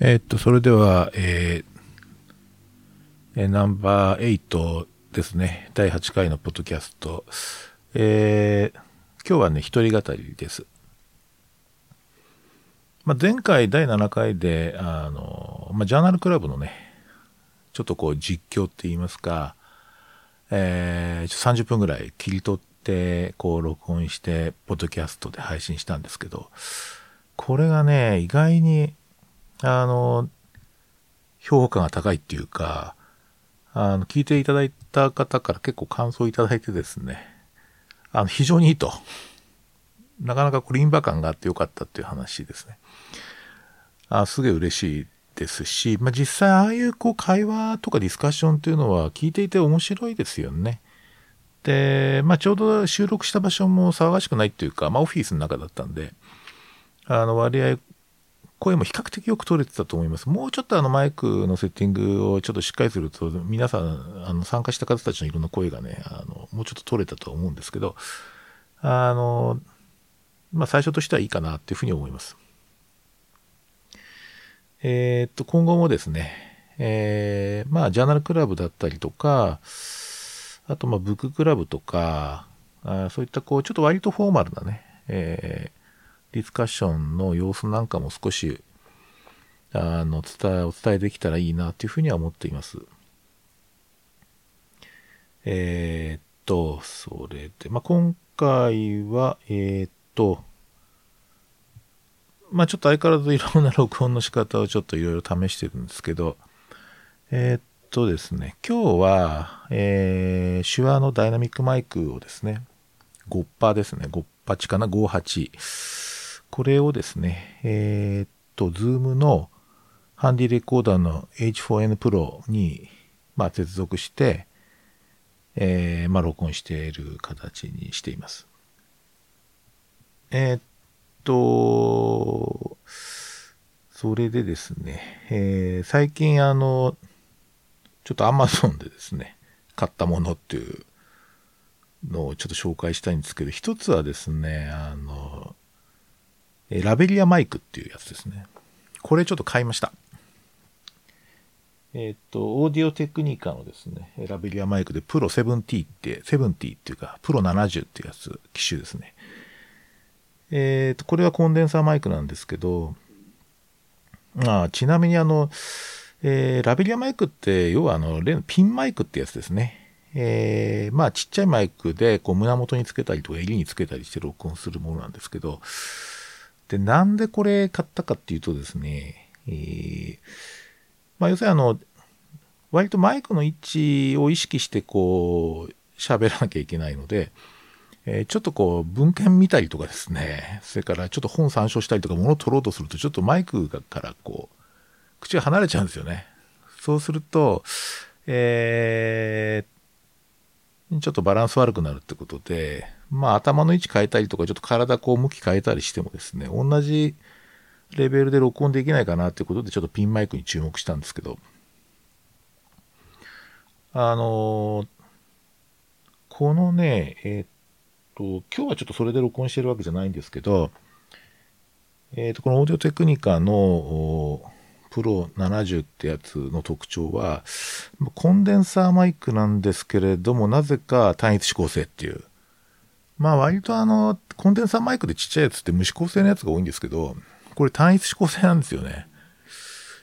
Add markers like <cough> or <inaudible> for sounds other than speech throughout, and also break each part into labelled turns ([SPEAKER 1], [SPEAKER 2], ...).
[SPEAKER 1] えっと、それでは、えーえーナンバー8ですね。第8回のポッドキャスト。えー今日はね、一人語りです。まあ、前回第7回で、あの、まあ、ジャーナルクラブのね、ちょっとこう実況って言いますか、えー、30分ぐらい切り取って、こう録音して、ポッドキャストで配信したんですけど、これがね、意外に、あの、評価が高いっていうか、あの、聞いていただいた方から結構感想いただいてですね、あの、非常にいいと。なかなかこれインバ感があってよかったっていう話ですね。あすげえ嬉しいですし、まあ、実際ああいうこう会話とかディスカッションっていうのは聞いていて面白いですよね。で、まあ、ちょうど収録した場所も騒がしくないっていうか、まあ、オフィスの中だったんで、あの割合、声も比較的よく取れてたと思います。もうちょっとあのマイクのセッティングをちょっとしっかりすると、皆さん、あの参加した方たちのいろんな声がね、あのもうちょっと取れたとは思うんですけど、あの、まあ、最初としてはいいかなっていうふうに思います。えーっと、今後もですね、えーまあ、ジャーナルクラブだったりとか、あと、まあ、ブッククラブとか、あそういった、こう、ちょっと割とフォーマルなね、えーディスカッションの様子なんかも少し、あの、伝え、お伝えできたらいいなというふうには思っています。えーっと、それで、まあ、今回は、えーっと、まあ、ちょっと相変わらずいろんな録音の仕方をちょっといろいろ試してるんですけど、えーっとですね、今日は、えー、 Shure のダイナミックマイクをですね、ゴッパーですね、ゴッパチかな、58。これをですね、えーっと、 Zoom のハンディレコーダーの H4n Pro に、まあ、接続して、えーまあ、録音している形にしています。えーっと、それでですね、えー最近あの、ちょっと Amazon でですね、買ったものっていうのをちょっと紹介したいんですけど、一つはですね、あの、えーラベリアマイクっていうやつですね。これちょっと買いました。えっ、と、オーディオテクニカのですね、ラベリアマイクでプロ70って、70っていうか、プロ70っていうやつ、機種ですね。えっ、と、これはコンデンサーマイクなんですけど、ああちなみにあの、えーラベリアマイクって、要はあの、例のピンマイクってやつですね。えーまあちっちゃいマイクで、こう胸元につけたりとか襟につけたりして録音するものなんですけど、で、なんでこれ買ったかっていうとですね、えーまあ要するにあの、割とマイクの位置を意識してこう、喋らなきゃいけないので、えーちょっとこう文献見たりとかですね、それからちょっと本参照したりとか物を取ろうとするとちょっとマイクがからこう、口が離れちゃうんですよね。そうすると、えーちょっとバランス悪くなるってことで、まあ頭の位置変えたりとか、ちょっと体こう向き変えたりしてもですね、同じレベルで録音できないかなってことで、ちょっとピンマイクに注目したんですけど、あのこのね、えーっと、今日はちょっとそれで録音してるわけじゃないんですけど、えーっと、このオーディオテクニカのおプロ70ってやつの特徴は、コンデンサーマイクなんですけれども、なぜか単一指向性っていう。まあ割とあの、コンデンサーマイクでちっちゃいやつって無指向性のやつが多いんですけど、これ単一指向性なんですよね。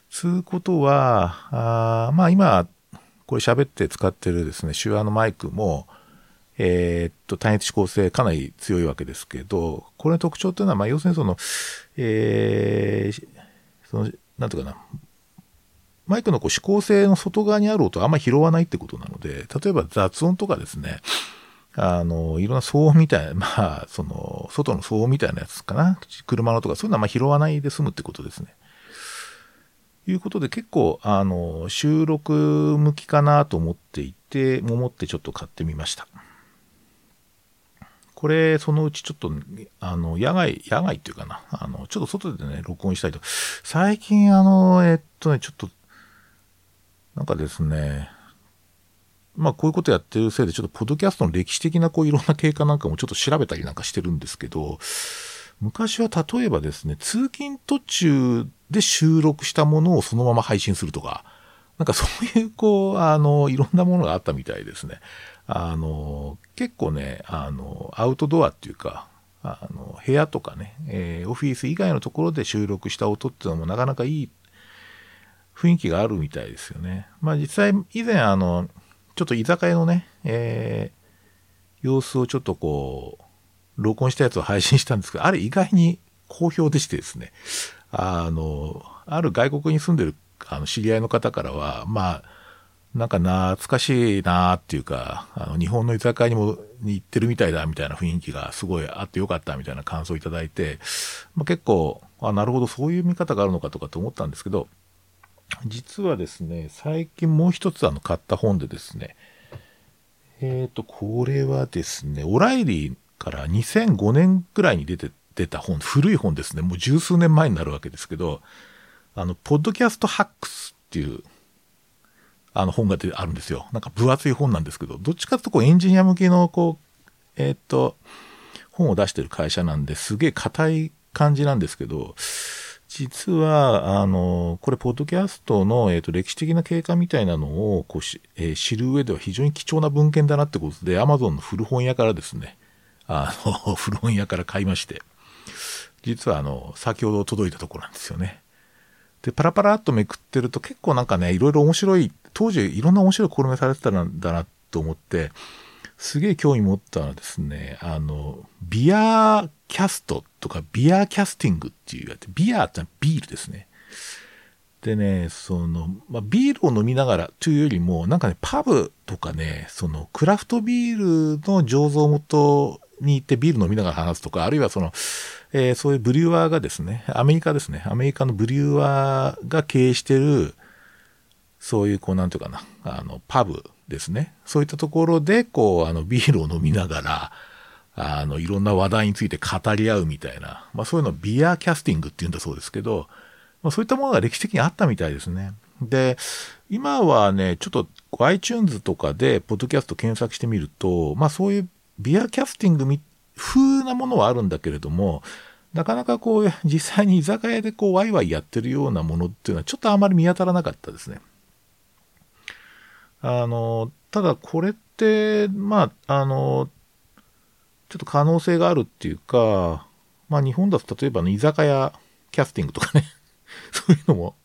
[SPEAKER 1] つうことは、あまあ今、これ喋って使ってるですね、手話のマイクも、えーっと、単一指向性かなり強いわけですけど、これの特徴というのは、まあ要するにその、えーその、なんていうかな、マイクのこう指向性の外側にある音はあんまり拾わないってことなので、例えば雑音とかですね、あの、いろんな騒音みたいな、<laughs> まあ、その、外の騒音みたいなやつかな。車のとか、そういうのはま拾わないで済むってことですね。いうことで結構、あの、収録向きかなと思っていて、も思ってちょっと買ってみました。これ、そのうちちょっと、あの、野外、野外っていうかな、あの、ちょっと外でね、録音したいと。最近、あの、えっとね、ちょっと、なんかですね、まあこういうことやってるせいで、ちょっとポッドキャストの歴史的なこういろんな経過なんかもちょっと調べたりなんかしてるんですけど、昔は例えばですね、通勤途中で収録したものをそのまま配信するとか、なんかそういう、こう、あの、いろんなものがあったみたいですね。あの、結構ね、あの、アウトドアっていうか、あの、部屋とかね、えー、オフィス以外のところで収録した音っていうのもなかなかいい雰囲気があるみたいですよね。まあ実際、以前あの、ちょっと居酒屋のね、えー、様子をちょっとこう、録音したやつを配信したんですけど、あれ意外に好評でしてですね、あの、ある外国に住んでるあの知り合いの方からは、まあ、なんか懐かしいなっていうか、あの日本の居酒屋にも行ってるみたいだみたいな雰囲気がすごいあってよかったみたいな感想をいただいて、まあ、結構、あ、なるほど、そういう見方があるのかとかと思ったんですけど、実はですね、最近もう一つあの買った本でですね、えっ、ー、と、これはですね、オライリーから2005年ぐらいに出て、出た本、古い本ですね、もう十数年前になるわけですけど、あの、ポッドキャストハックスっていう、あの本があるんですよ。なんか分厚い本なんですけど、どっちかというとこうエンジニア向けの、こう、えー、っと、本を出してる会社なんですげえ硬い感じなんですけど、実は、あの、これ、ポッドキャストの、えっ、と、歴史的な経過みたいなのをこうし、えー、知る上では非常に貴重な文献だなってことで、Amazon の古本屋からですね、あの、<laughs> 古本屋から買いまして、実は、あの、先ほど届いたところなんですよね。で、パラパラっとめくってると結構なんかね、いろいろ面白い、当時いろんな面白い試みされてたんだなと思って、すげえ興味持ったのはですね、あの、 beercast とか beercasting っていうやつ、ビアってのはビールですね。でね、その、まあ、ビールを飲みながらというよりも、なんかね、パブとかね、その、クラフトビールの醸造元に行ってビール飲みながら話すとか、あるいはその、えー、そういうブリュワーがですね、アメリカですね、アメリカのブリュワーが経営してる、そういう、こう、なんていうかな、あの、パブですね。そういったところで、こう、あの、ビールを飲みながら、あの、いろんな話題について語り合うみたいな、まあそういうのビアキャスティングって言うんだそうですけど、まあそういったものが歴史的にあったみたいですね。で、今はね、ちょっと iTunes とかで、ポッドキャスト検索してみると、まあそういうビアキャスティング風なものはあるんだけれども、なかなかこう、実際に居酒屋でこう、ワイワイやってるようなものっていうのは、ちょっとあまり見当たらなかったですね。あの、ただこれって、まあ、あの、ちょっと可能性があるっていうか、まあ日本だと例えばの居酒屋キャスティングとかね <laughs> そういうのも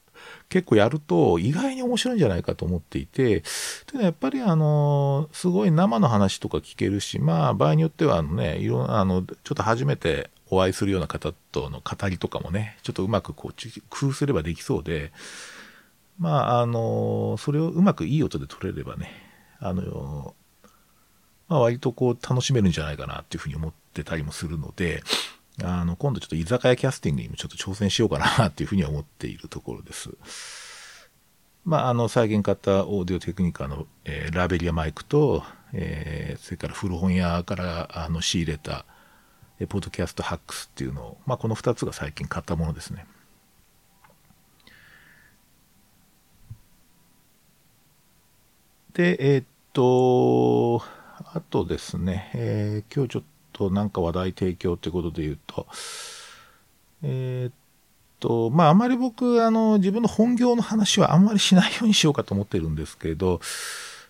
[SPEAKER 1] 結構やると意外に面白いんじゃないかと思っていて、というのはやっぱりあの、すごい生の話とか聞けるし、まあ場合によってはあのね、いろんなあの、ちょっと初めてお会いするような方との語りとかもね、ちょっとうまくこう工夫すればできそうで、まああの、それをうまくいい音で取れればね、あの、まあ割とこう楽しめるんじゃないかなっていうふうに思ってたりもするので、あの、今度ちょっと居酒屋キャスティングにもちょっと挑戦しようかなっていうふうには思っているところです。まあ、あの、再現型オーディオテクニカの、えー、ラベリアマイクと、えー、それから古本屋からあの仕入れた、えー、ポッドキャストハックスっていうのを、まあ、この2つが最近買ったものですね。で、えー、っと、あとですね、えー、今日ちょっとなんか話題提供ってことで言うと、えー、っと、まあ、あまり僕、あの、自分の本業の話はあんまりしないようにしようかと思ってるんですけど、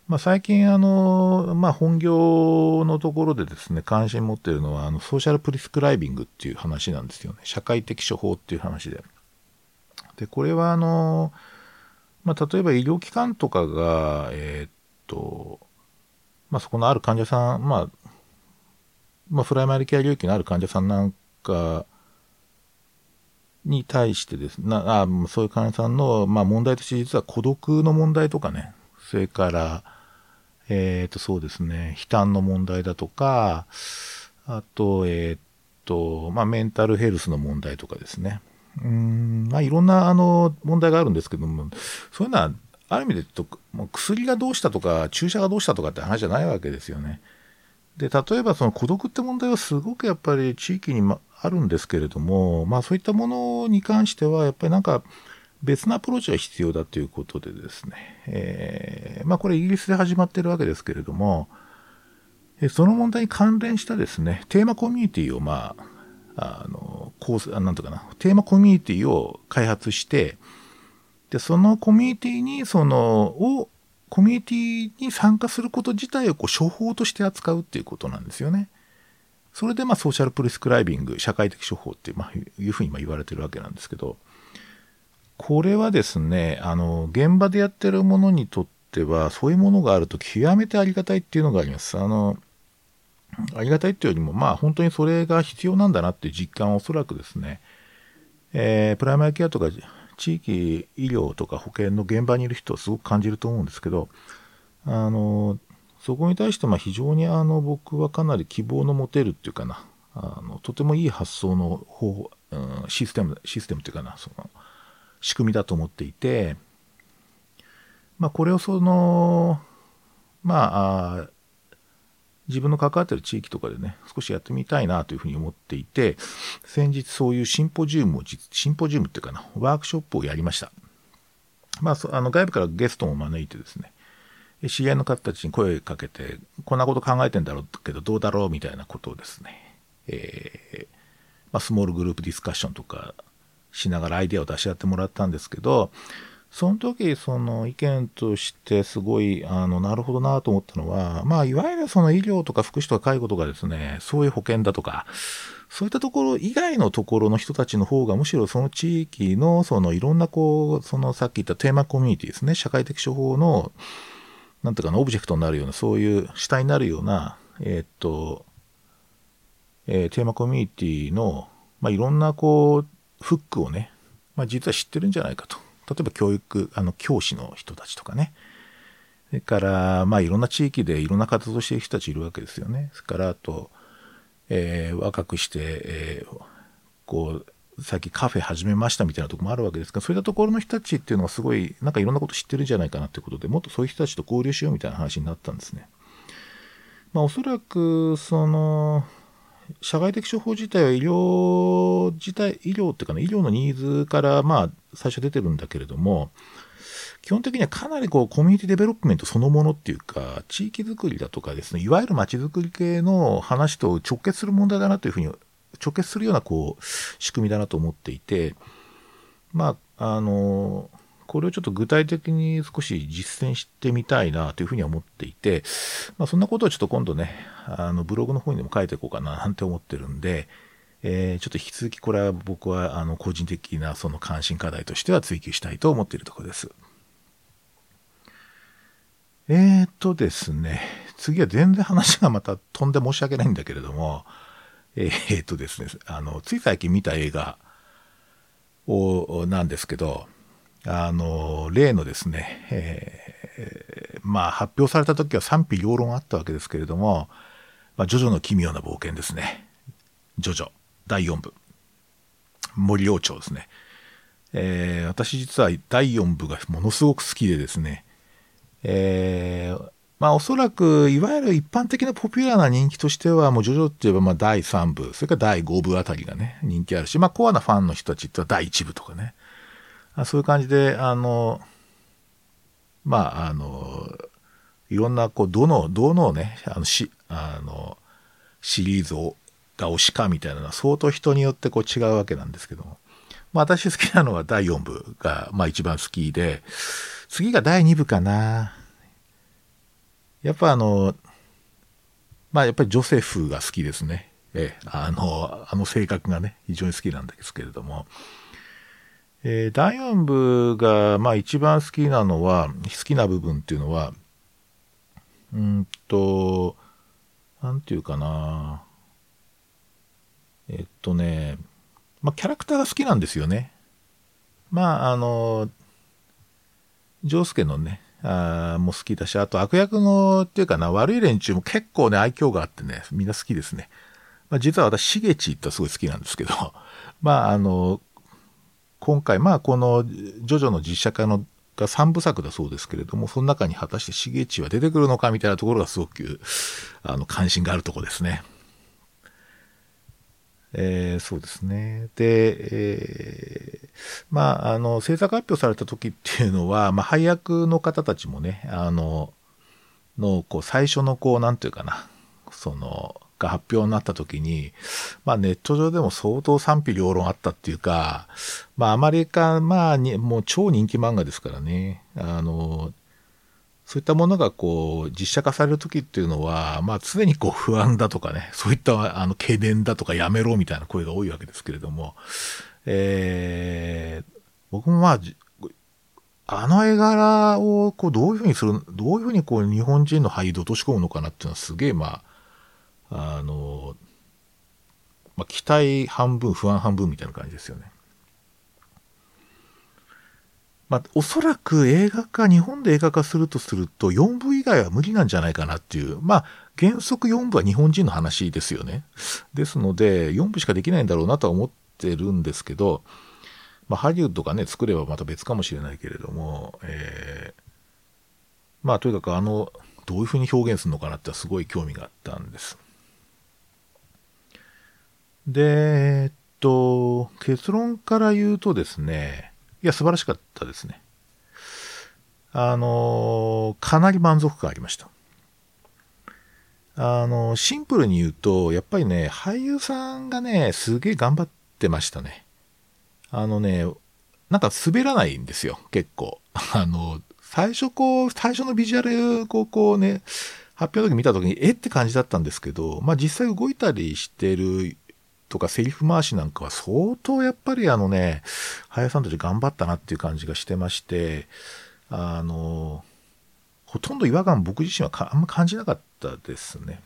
[SPEAKER 1] まあ、最近、あの、まあ、本業のところでですね、関心持ってるのは、あの、ソーシャルプリスクライビングっていう話なんですよね。社会的処方っていう話で。で、これは、あの、まあ、例えば医療機関とかが、えー、っと、まあ、そこのある患者さん、まあ、まあ、プライマリケア領域のある患者さんなんかに対してですね、あそういう患者さんの、まあ、問題として実は孤独の問題とかね、それから、えっ、ー、と、そうですね、悲嘆の問題だとか、あと、えっ、ー、と、まあ、メンタルヘルスの問題とかですね。うん、まあ、いろんな、あの、問題があるんですけども、そういうのは、ある意味で言うと、もう薬がどうしたとか、注射がどうしたとかって話じゃないわけですよね。で、例えばその孤独って問題はすごくやっぱり地域に、ま、あるんですけれども、まあそういったものに関しては、やっぱりなんか別のアプローチが必要だということでですね、えー、まあこれイギリスで始まってるわけですけれども、その問題に関連したですね、テーマコミュニティをまあ、あの、コース、なんとかな、テーマコミュニティを開発して、で、そのコミュニティに、その、を、コミュニティに参加すること自体をこう処方として扱うっていうことなんですよね。それで、まあ、ソーシャルプレスクライビング、社会的処方って、ま、いうふうに言われてるわけなんですけど、これはですね、あの、現場でやってるものにとっては、そういうものがあると極めてありがたいっていうのがあります。あの、ありがたいっていうよりも、まあ本当にそれが必要なんだなっていう実感はおそらくですね、えー、プライマリケアとか地域医療とか保険の現場にいる人はすごく感じると思うんですけど、あの、そこに対してま非常にあの僕はかなり希望の持てるっていうかな、あのとてもいい発想の方法、うん、システム、システムっていうかな、その、仕組みだと思っていて、まあ、これをその、まあ、自分の関わってる地域とかでね、少しやってみたいなというふうに思っていて、先日そういうシンポジウムを、シンポジウムっていうかな、ワークショップをやりました。まあ、あの外部からゲストも招いてですね、知り合いの方たちに声をかけて、こんなこと考えてんだろうけど、どうだろうみたいなことをですね、えー、まあ、スモールグループディスカッションとかしながらアイデアを出し合ってもらったんですけど、その時、その意見としてすごい、あの、なるほどなと思ったのは、まあ、いわゆるその医療とか福祉とか介護とかですね、そういう保険だとか、そういったところ以外のところの人たちの方が、むしろその地域の、そのいろんなこう、そのさっき言ったテーマコミュニティですね、社会的処方の、なんていうかな、オブジェクトになるような、そういう主体になるような、えー、っと、えー、テーマコミュニティの、まあ、いろんなこう、フックをね、まあ、実は知ってるんじゃないかと。例えば教育、あの、教師の人たちとかね。それから、まあ、いろんな地域でいろんな活動をしている人たちいるわけですよね。それから、あと、えー、若くして、えー、こう、さっきカフェ始めましたみたいなとこもあるわけですが、そういったところの人たちっていうのはすごい、なんかいろんなこと知ってるんじゃないかなってことで、もっとそういう人たちと交流しようみたいな話になったんですね。まあ、おそらく、その、社会的処方自体は医療自体、医療っていうかね、医療のニーズからまあ最初出てるんだけれども、基本的にはかなりこうコミュニティデベロップメントそのものっていうか、地域づくりだとかですね、いわゆる街づくり系の話と直結する問題だなというふうに、直結するようなこう仕組みだなと思っていて、まあ、あの、これをちょっと具体的に少し実践してみたいなというふうに思っていて、まあ、そんなことをちょっと今度ね、あのブログの方にでも書いていこうかななんて思ってるんで、えー、ちょっと引き続きこれは僕はあの個人的なその関心課題としては追求したいと思っているところです。えーとですね、次は全然話がまた飛んで申し訳ないんだけれども、えーとですね、あの、つい最近見た映画を、なんですけど、あの、例のですね、えー、まあ発表された時は賛否両論あったわけですけれども、まあ、ジョジョの奇妙な冒険ですね。ジョジョ、第4部。森王朝ですね。えー、私実は第4部がものすごく好きでですね、えー、まあおそらく、いわゆる一般的なポピュラーな人気としては、もうジョジョって言えばまあ第3部、それから第5部あたりがね、人気あるし、まあコアなファンの人たちっては第1部とかね、そういう感じで、あの、まあ、あの、いろんな、こう、どの、どのね、あの、し、あの、シリーズを、が推しかみたいなのは相当人によってこう違うわけなんですけども。まあ私好きなのは第4部が、まあ一番好きで、次が第2部かな。やっぱあの、まあやっぱりジョセフが好きですね。ええ、あの、あの性格がね、非常に好きなんですけれども。えー、第4部が、まあ一番好きなのは、好きな部分っていうのは、うんと、なんていうかな。えっとね、まあキャラクターが好きなんですよね。まああの、ジョースケのね、あも好きだし、あと悪役のっていうかな、悪い連中も結構ね、愛嬌があってね、みんな好きですね。まあ実は私、しげちってすごい好きなんですけど、まああの、今回、まあ、この、ジョジョの実写化のが3部作だそうですけれども、その中に果たしてしげちは出てくるのかみたいなところがすごく、あの、関心があるとこですね。えー、そうですね。で、えー、まあ、あの、制作発表された時っていうのは、まあ、配役の方たちもね、あの、の、こう、最初の、こう、なんていうかな、その、が発表になった時に、まあネット上でも相当賛否両論あったっていうか、まあアメリカ、まあに、もう超人気漫画ですからね。あの、そういったものがこう実写化される時っていうのは、まあ常にこう不安だとかね、そういったあの懸念だとかやめろみたいな声が多いわけですけれども、えー、僕もまあ、あの絵柄をこうどういうふうにする、どういうふうにこう日本人の俳優で落とし込むのかなっていうのはすげえまあ、あの、まあ、期待半分、不安半分みたいな感じですよね。まあ、おそらく映画化、日本で映画化するとすると、4部以外は無理なんじゃないかなっていう。まあ、原則4部は日本人の話ですよね。ですので、4部しかできないんだろうなとは思ってるんですけど、まあ、ハリウッドがね、作ればまた別かもしれないけれども、えー、まあ、とにかくあの、どういうふうに表現するのかなってすごい興味があったんです。で、えっと、結論から言うとですね、いや、素晴らしかったですね。あの、かなり満足感ありました。あの、シンプルに言うと、やっぱりね、俳優さんがね、すげえ頑張ってましたね。あのね、なんか滑らないんですよ、結構。あの、最初こう、最初のビジュアルをこうね、発表の時見た時に、えって感じだったんですけど、まあ実際動いたりしてるとかセリフ回しなんかは相当やっぱりあのね、林さんたち頑張ったなっていう感じがしてまして、あの、ほとんど違和感僕自身はあんま感じなかったですね。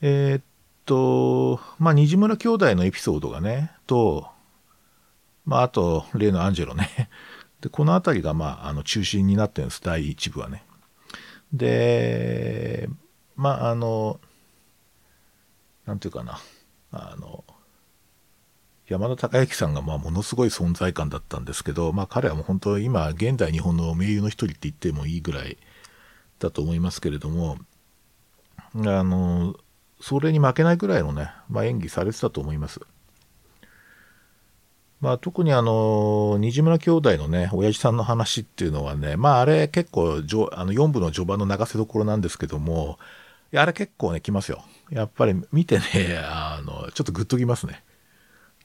[SPEAKER 1] えー、っと、まあ、虹村兄弟のエピソードがね、と、まあ、あと、例のアンジェロね。<laughs> で、この辺りが、まあ、あの、中心になってるんです、第1部はね。で、まあ、あの、なんていうかな、あの、山田孝之さんがまあものすごい存在感だったんですけど、まあ彼はもう本当今現代日本の名優の一人って言ってもいいぐらいだと思いますけれども、あの、それに負けないぐらいのね、まあ、演技されてたと思います。まあ、特にあの、虹村兄弟のね、親父さんの話っていうのはね、まあ、あれ結構、あの4部の序盤の流せどころなんですけども、あれ結構ね、来ますよ。やっぱり見てね、あの、ちょっとグッときますね。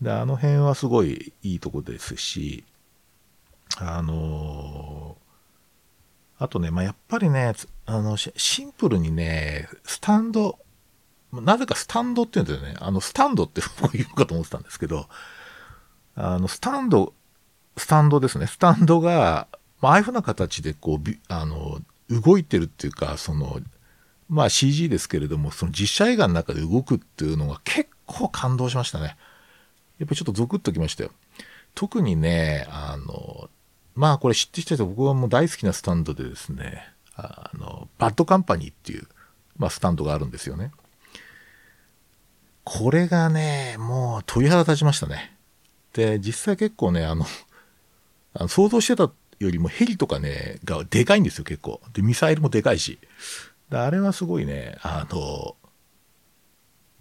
[SPEAKER 1] で、あの辺はすごいいいとこですし、あのあとね、まあ、やっぱりね、あの、シンプルにね、スタンド、なぜかスタンドって言うんですよね。あの、スタンドって言うかと思ってたんですけど、あの、スタンド、スタンドですね。スタンドが、まあ、ああいうふうな形で、こう、あの、動いてるっていうか、その、まあ CG ですけれども、その実写映画の中で動くっていうのが結構感動しましたね。やっぱりちょっとゾクッときましたよ。特にね、あの、まあこれ知ってきた人僕はもう大好きなスタンドでですね、あの、バッドカンパニーっていう、まあスタンドがあるんですよね。これがね、もう鳥肌立ちましたね。で、実際結構ね、あの、あの想像してたよりもヘリとかね、がでかいんですよ、結構。で、ミサイルもでかいし。あれはすごいね、あの、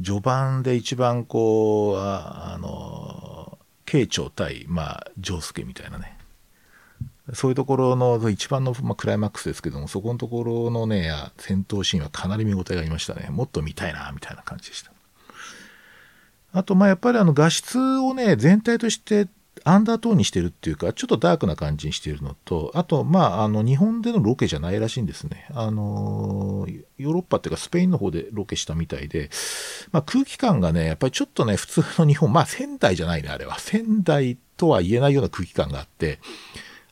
[SPEAKER 1] 序盤で一番こう、ああの、慶長対、まあ、丈介みたいなね。そういうところの一番の、まあ、クライマックスですけども、そこのところのね、戦闘シーンはかなり見応えがありましたね。もっと見たいな、みたいな感じでした。あと、まあ、やっぱりあの画質をね、全体としてアンダートーンにしてるっていうか、ちょっとダークな感じにしてるのと、あと、まあ、あの、日本でのロケじゃないらしいんですね。あの、ヨーロッパっていうか、スペインの方でロケしたみたいで、まあ、空気感がね、やっぱりちょっとね、普通の日本、まあ、仙台じゃないね、あれは。仙台とは言えないような空気感があって、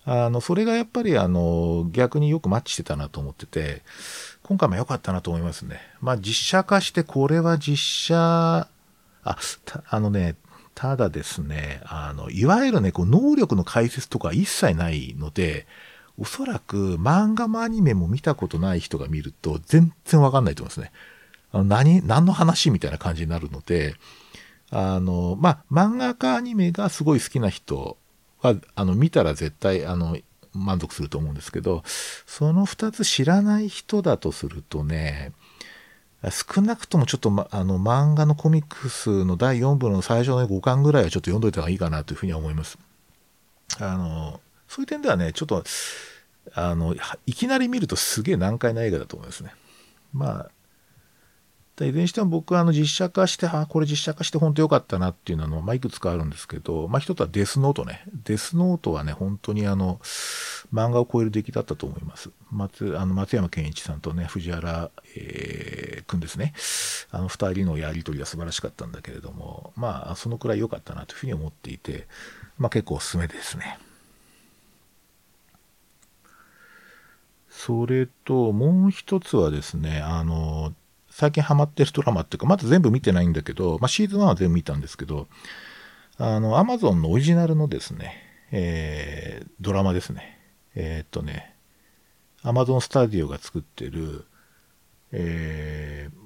[SPEAKER 1] あの、それがやっぱり、あの、逆によくマッチしてたなと思ってて、今回も良かったなと思いますね。まあ、実写化して、これは実写、あ、あのね、ただですね、あの、いわゆるね、こう、能力の解説とか一切ないので、おそらく漫画もアニメも見たことない人が見ると全然わかんないと思いますね。あの何、何の話みたいな感じになるので、あの、まあ、漫画かアニメがすごい好きな人は、あの、見たら絶対、あの、満足すると思うんですけど、その二つ知らない人だとするとね、少なくともちょっと、ま、あの漫画のコミックスの第4部の最初の5巻ぐらいはちょっと読んどいた方がいいかなというふうには思います。あの、そういう点ではね、ちょっと、あの、いきなり見るとすげえ難解な映画だと思いますね。まあ、いずれにしても僕はあの実写化して、あ、これ実写化して本当良かったなっていうのは、まあ、いくつかあるんですけど、まあ、一つはデスノートね。デスノートはね、本当にあの、漫画を超える出来だったと思います。松、あの、松山健一さんとね、藤原、えー、くんですね。あの、二人のやりとりが素晴らしかったんだけれども、まあ、そのくらい良かったなというふうに思っていて、まあ、結構おすすめですね。それと、もう一つはですね、あの、最近ハマってるドラマっていうか、まだ全部見てないんだけど、まあ、シーズン1は全部見たんですけど、あの、アマゾンのオリジナルのですね、えー、ドラマですね。えー、っとね、アマゾンスタジオが作ってる、えー、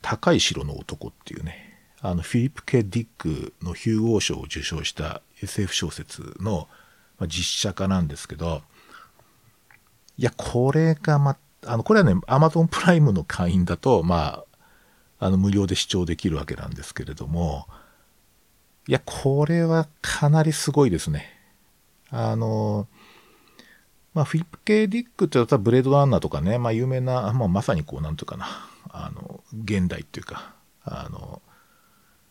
[SPEAKER 1] 高い城の男っていうね、あの、フィリップ・ケ・ディックのヒューゴー賞を受賞した SF 小説の、実写化なんですけど、いや、これがまあの、これはね、アマゾンプライムの会員だと、まあ、あの、無料で視聴できるわけなんですけれども、いや、これはかなりすごいですね。あの、まあ、フィリップ・ケ・ディックって言ったらブレードランナーとかね、まあ、有名な、まあ、まさにこう、なんというかな、あの、現代っていうか、あの、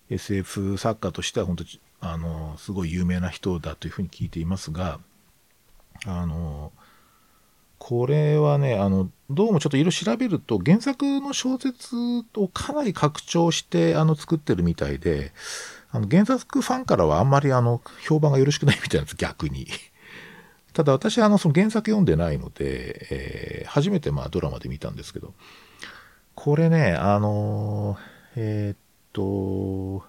[SPEAKER 1] SF 作家としては本当あの、すごい有名な人だというふうに聞いていますが、あの、これはね、あの、どうもちょっといろいろ調べると、原作の小説をかなり拡張して、あの、作ってるみたいで、あの、原作ファンからはあんまりあの、評判がよろしくないみたいなんです、逆に。<laughs> ただ私あの、その原作読んでないので、えー、初めてまあドラマで見たんですけど、これね、あの、えー、っと、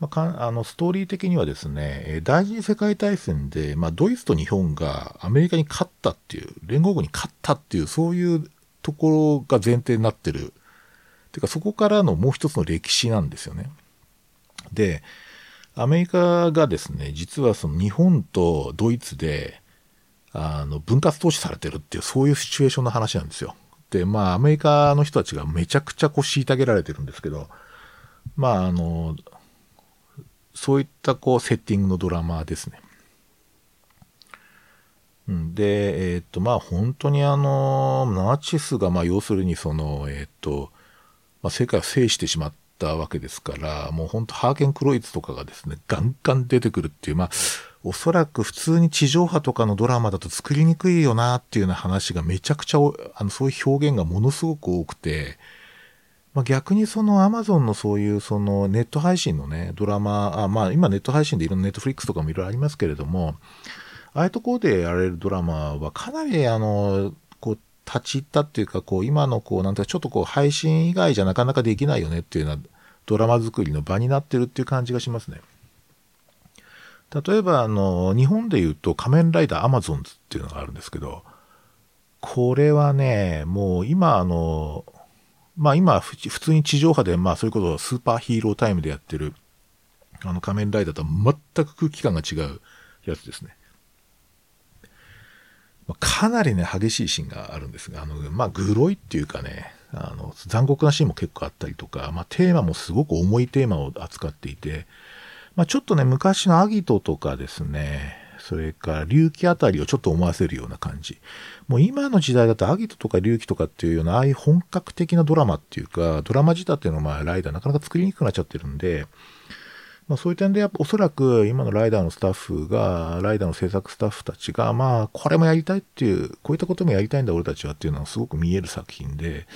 [SPEAKER 1] まあ、あのストーリー的にはですね、第二次世界大戦で、まあ、ドイツと日本がアメリカに勝ったっていう、連合軍に勝ったっていう、そういうところが前提になってる。てか、そこからのもう一つの歴史なんですよね。で、アメリカがですね、実はその日本とドイツで、あの、分割投資されてるっていう、そういうシチュエーションの話なんですよ。で、まあ、アメリカの人たちがめちゃくちゃこう虐げられてるんですけど、まあ、あの、そういったこうセッティングのドラマですね。で、えっ、ー、と、まあ本当にあの、ナチスがまあ要するにその、えっ、ー、と、まあ、世界を制してしまったわけですから、もう本当ハーゲンクロイツとかがですね、ガンガン出てくるっていう、まあ、おそらく普通に地上波とかのドラマだと作りにくいよなっていうような話がめちゃくちゃ、あの、そういう表現がものすごく多くて、まあ、逆にそのアマゾンのそういうそのネット配信のね、ドラマ、あまあ今ネット配信でいろんなネットフリックスとかもいろいろありますけれども、ああいうところでやられるドラマはかなりあの、こう、立ち入ったっていうか、こう、今のこう、なんていうかちょっとこう、配信以外じゃなかなかできないよねっていうようなドラマ作りの場になってるっていう感じがしますね。例えば、あの、日本で言うと仮面ライダーアマゾンズっていうのがあるんですけど、これはね、もう今あの、まあ今、普通に地上波で、まあそういうことをスーパーヒーロータイムでやってる、あの仮面ライダーとは全く空気感が違うやつですね。かなりね、激しいシーンがあるんですが、あの、まあ、グロいっていうかね、あの、残酷なシーンも結構あったりとか、まあ、テーマもすごく重いテーマを扱っていて、まあ、ちょっとね、昔のアギトとかですね、それから隆起あたりをちょっと思わせるような感じ。もう今の時代だとアギトとか隆起とかっていうような、ああいう本格的なドラマっていうか、ドラマ仕立てのまあライダーなかなか作りにくくなっちゃってるんで、まあそういう点でやっぱおそらく今のライダーのスタッフが、ライダーの制作スタッフたちが、まあこれもやりたいっていう、こういったこともやりたいんだ俺たちはっていうのはすごく見える作品で、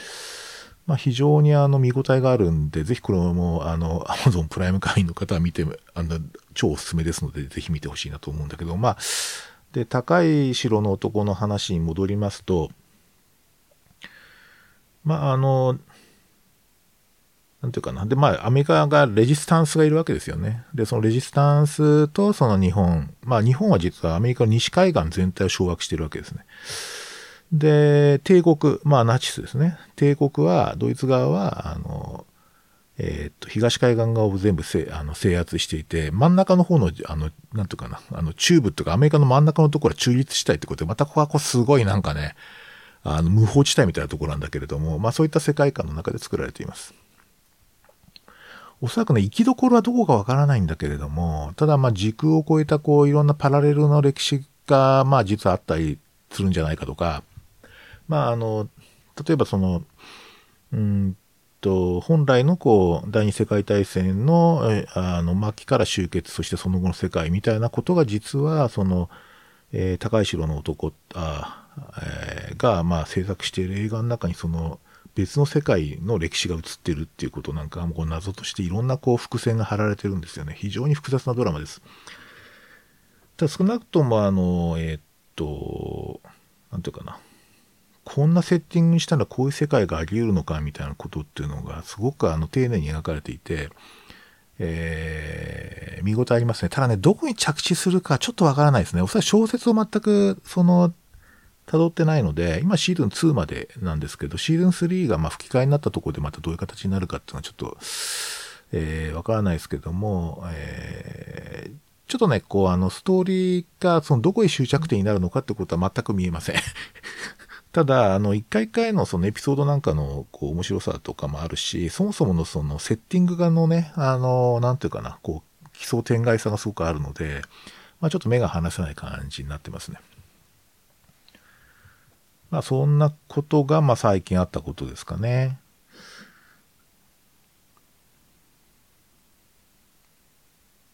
[SPEAKER 1] まあ、非常にあの見応えがあるんで、ぜひこれもあの Amazon プライム会員の方は見て、あの超おすすめですので、ぜひ見てほしいなと思うんだけど、まあ、で、高い城の男の話に戻りますと、まあ、あの、なんていうかな。で、まあ、アメリカがレジスタンスがいるわけですよね。で、そのレジスタンスとその日本。まあ、日本は実はアメリカの西海岸全体を掌握しているわけですね。で、帝国、まあナチスですね。帝国は、ドイツ側は、あの、え、っと、東海岸側を全部せあの制圧していて、真ん中の方の、あの、なんとかな、あの、中部とかアメリカの真ん中のところは中立地帯ってことで、またここはこうすごいなんかね、あの、無法地帯みたいなところなんだけれども、まあそういった世界観の中で作られています。おそらくね、生きどころはどこかわからないんだけれども、ただまあ時空を超えたこういろんなパラレルの歴史がまあ実はあったりするんじゃないかとか、まあ、あの、例えばその、うんと、本来のこう、第二次世界大戦の、あの、末期から終結、そしてその後の世界みたいなことが実は、その、えー、高い城の男あ、えー、が、まあ、制作している映画の中にその別の世界の歴史が映ってるっていうことなんかもこう謎としていろんなこう伏線が張られてるんですよね。非常に複雑なドラマです。ただ少なくともあの、えー、っと、なんていうかな。こんなセッティングにしたらこういう世界があり得るのかみたいなことっていうのがすごくあの丁寧に描かれていて、えー、見応えありますね。ただね、どこに着地するかちょっとわからないですね。おそらく小説を全く、その、辿ってないので、今シーズン2までなんですけど、シーズン3がま吹き替えになったところでまたどういう形になるかっていうのはちょっと、えー、わからないですけども、えー、ちょっとね、こう、あの、ストーリーが、その、どこへ終着点になるのかってことは全く見えませんただ、あの、一回一回のそのエピソードなんかの、こう、面白さとかもあるし、そもそものその、セッティングがのね、あの、なんていうかな、こう、奇想天外さがすごくあるので、まあ、ちょっと目が離せない感じになってますね。まあ、そんなことが、まあ、最近あったことですかね。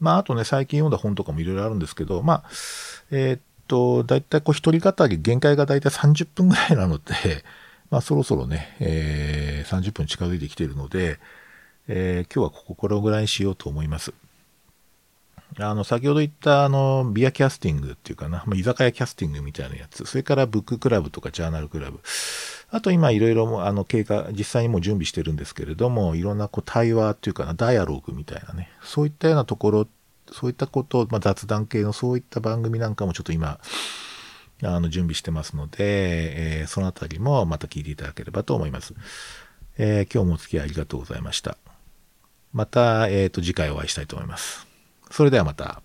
[SPEAKER 1] まあ、あとね、最近読んだ本とかもいろいろあるんですけど、まあ、えー、っと、だいたいこう一人語り、限界がだいたい30分ぐらいなので、<laughs> まあそろそろね、えー、30分近づいてきているので、えー、今日はこここれぐらいにしようと思います。あの、先ほど言った、あの、ビアキャスティングっていうかな、まあ、居酒屋キャスティングみたいなやつ、それからブッククラブとかジャーナルクラブ、あと今いろいろ、あの、経過、実際にもう準備してるんですけれども、いろんなこう対話っていうかな、ダイアログみたいなね、そういったようなところそういったことを、まあ、雑談系のそういった番組なんかもちょっと今、あの、準備してますので、えー、そのあたりもまた聞いていただければと思います。えー、今日もお付き合いありがとうございました。また、えっ、ー、と、次回お会いしたいと思います。それではまた。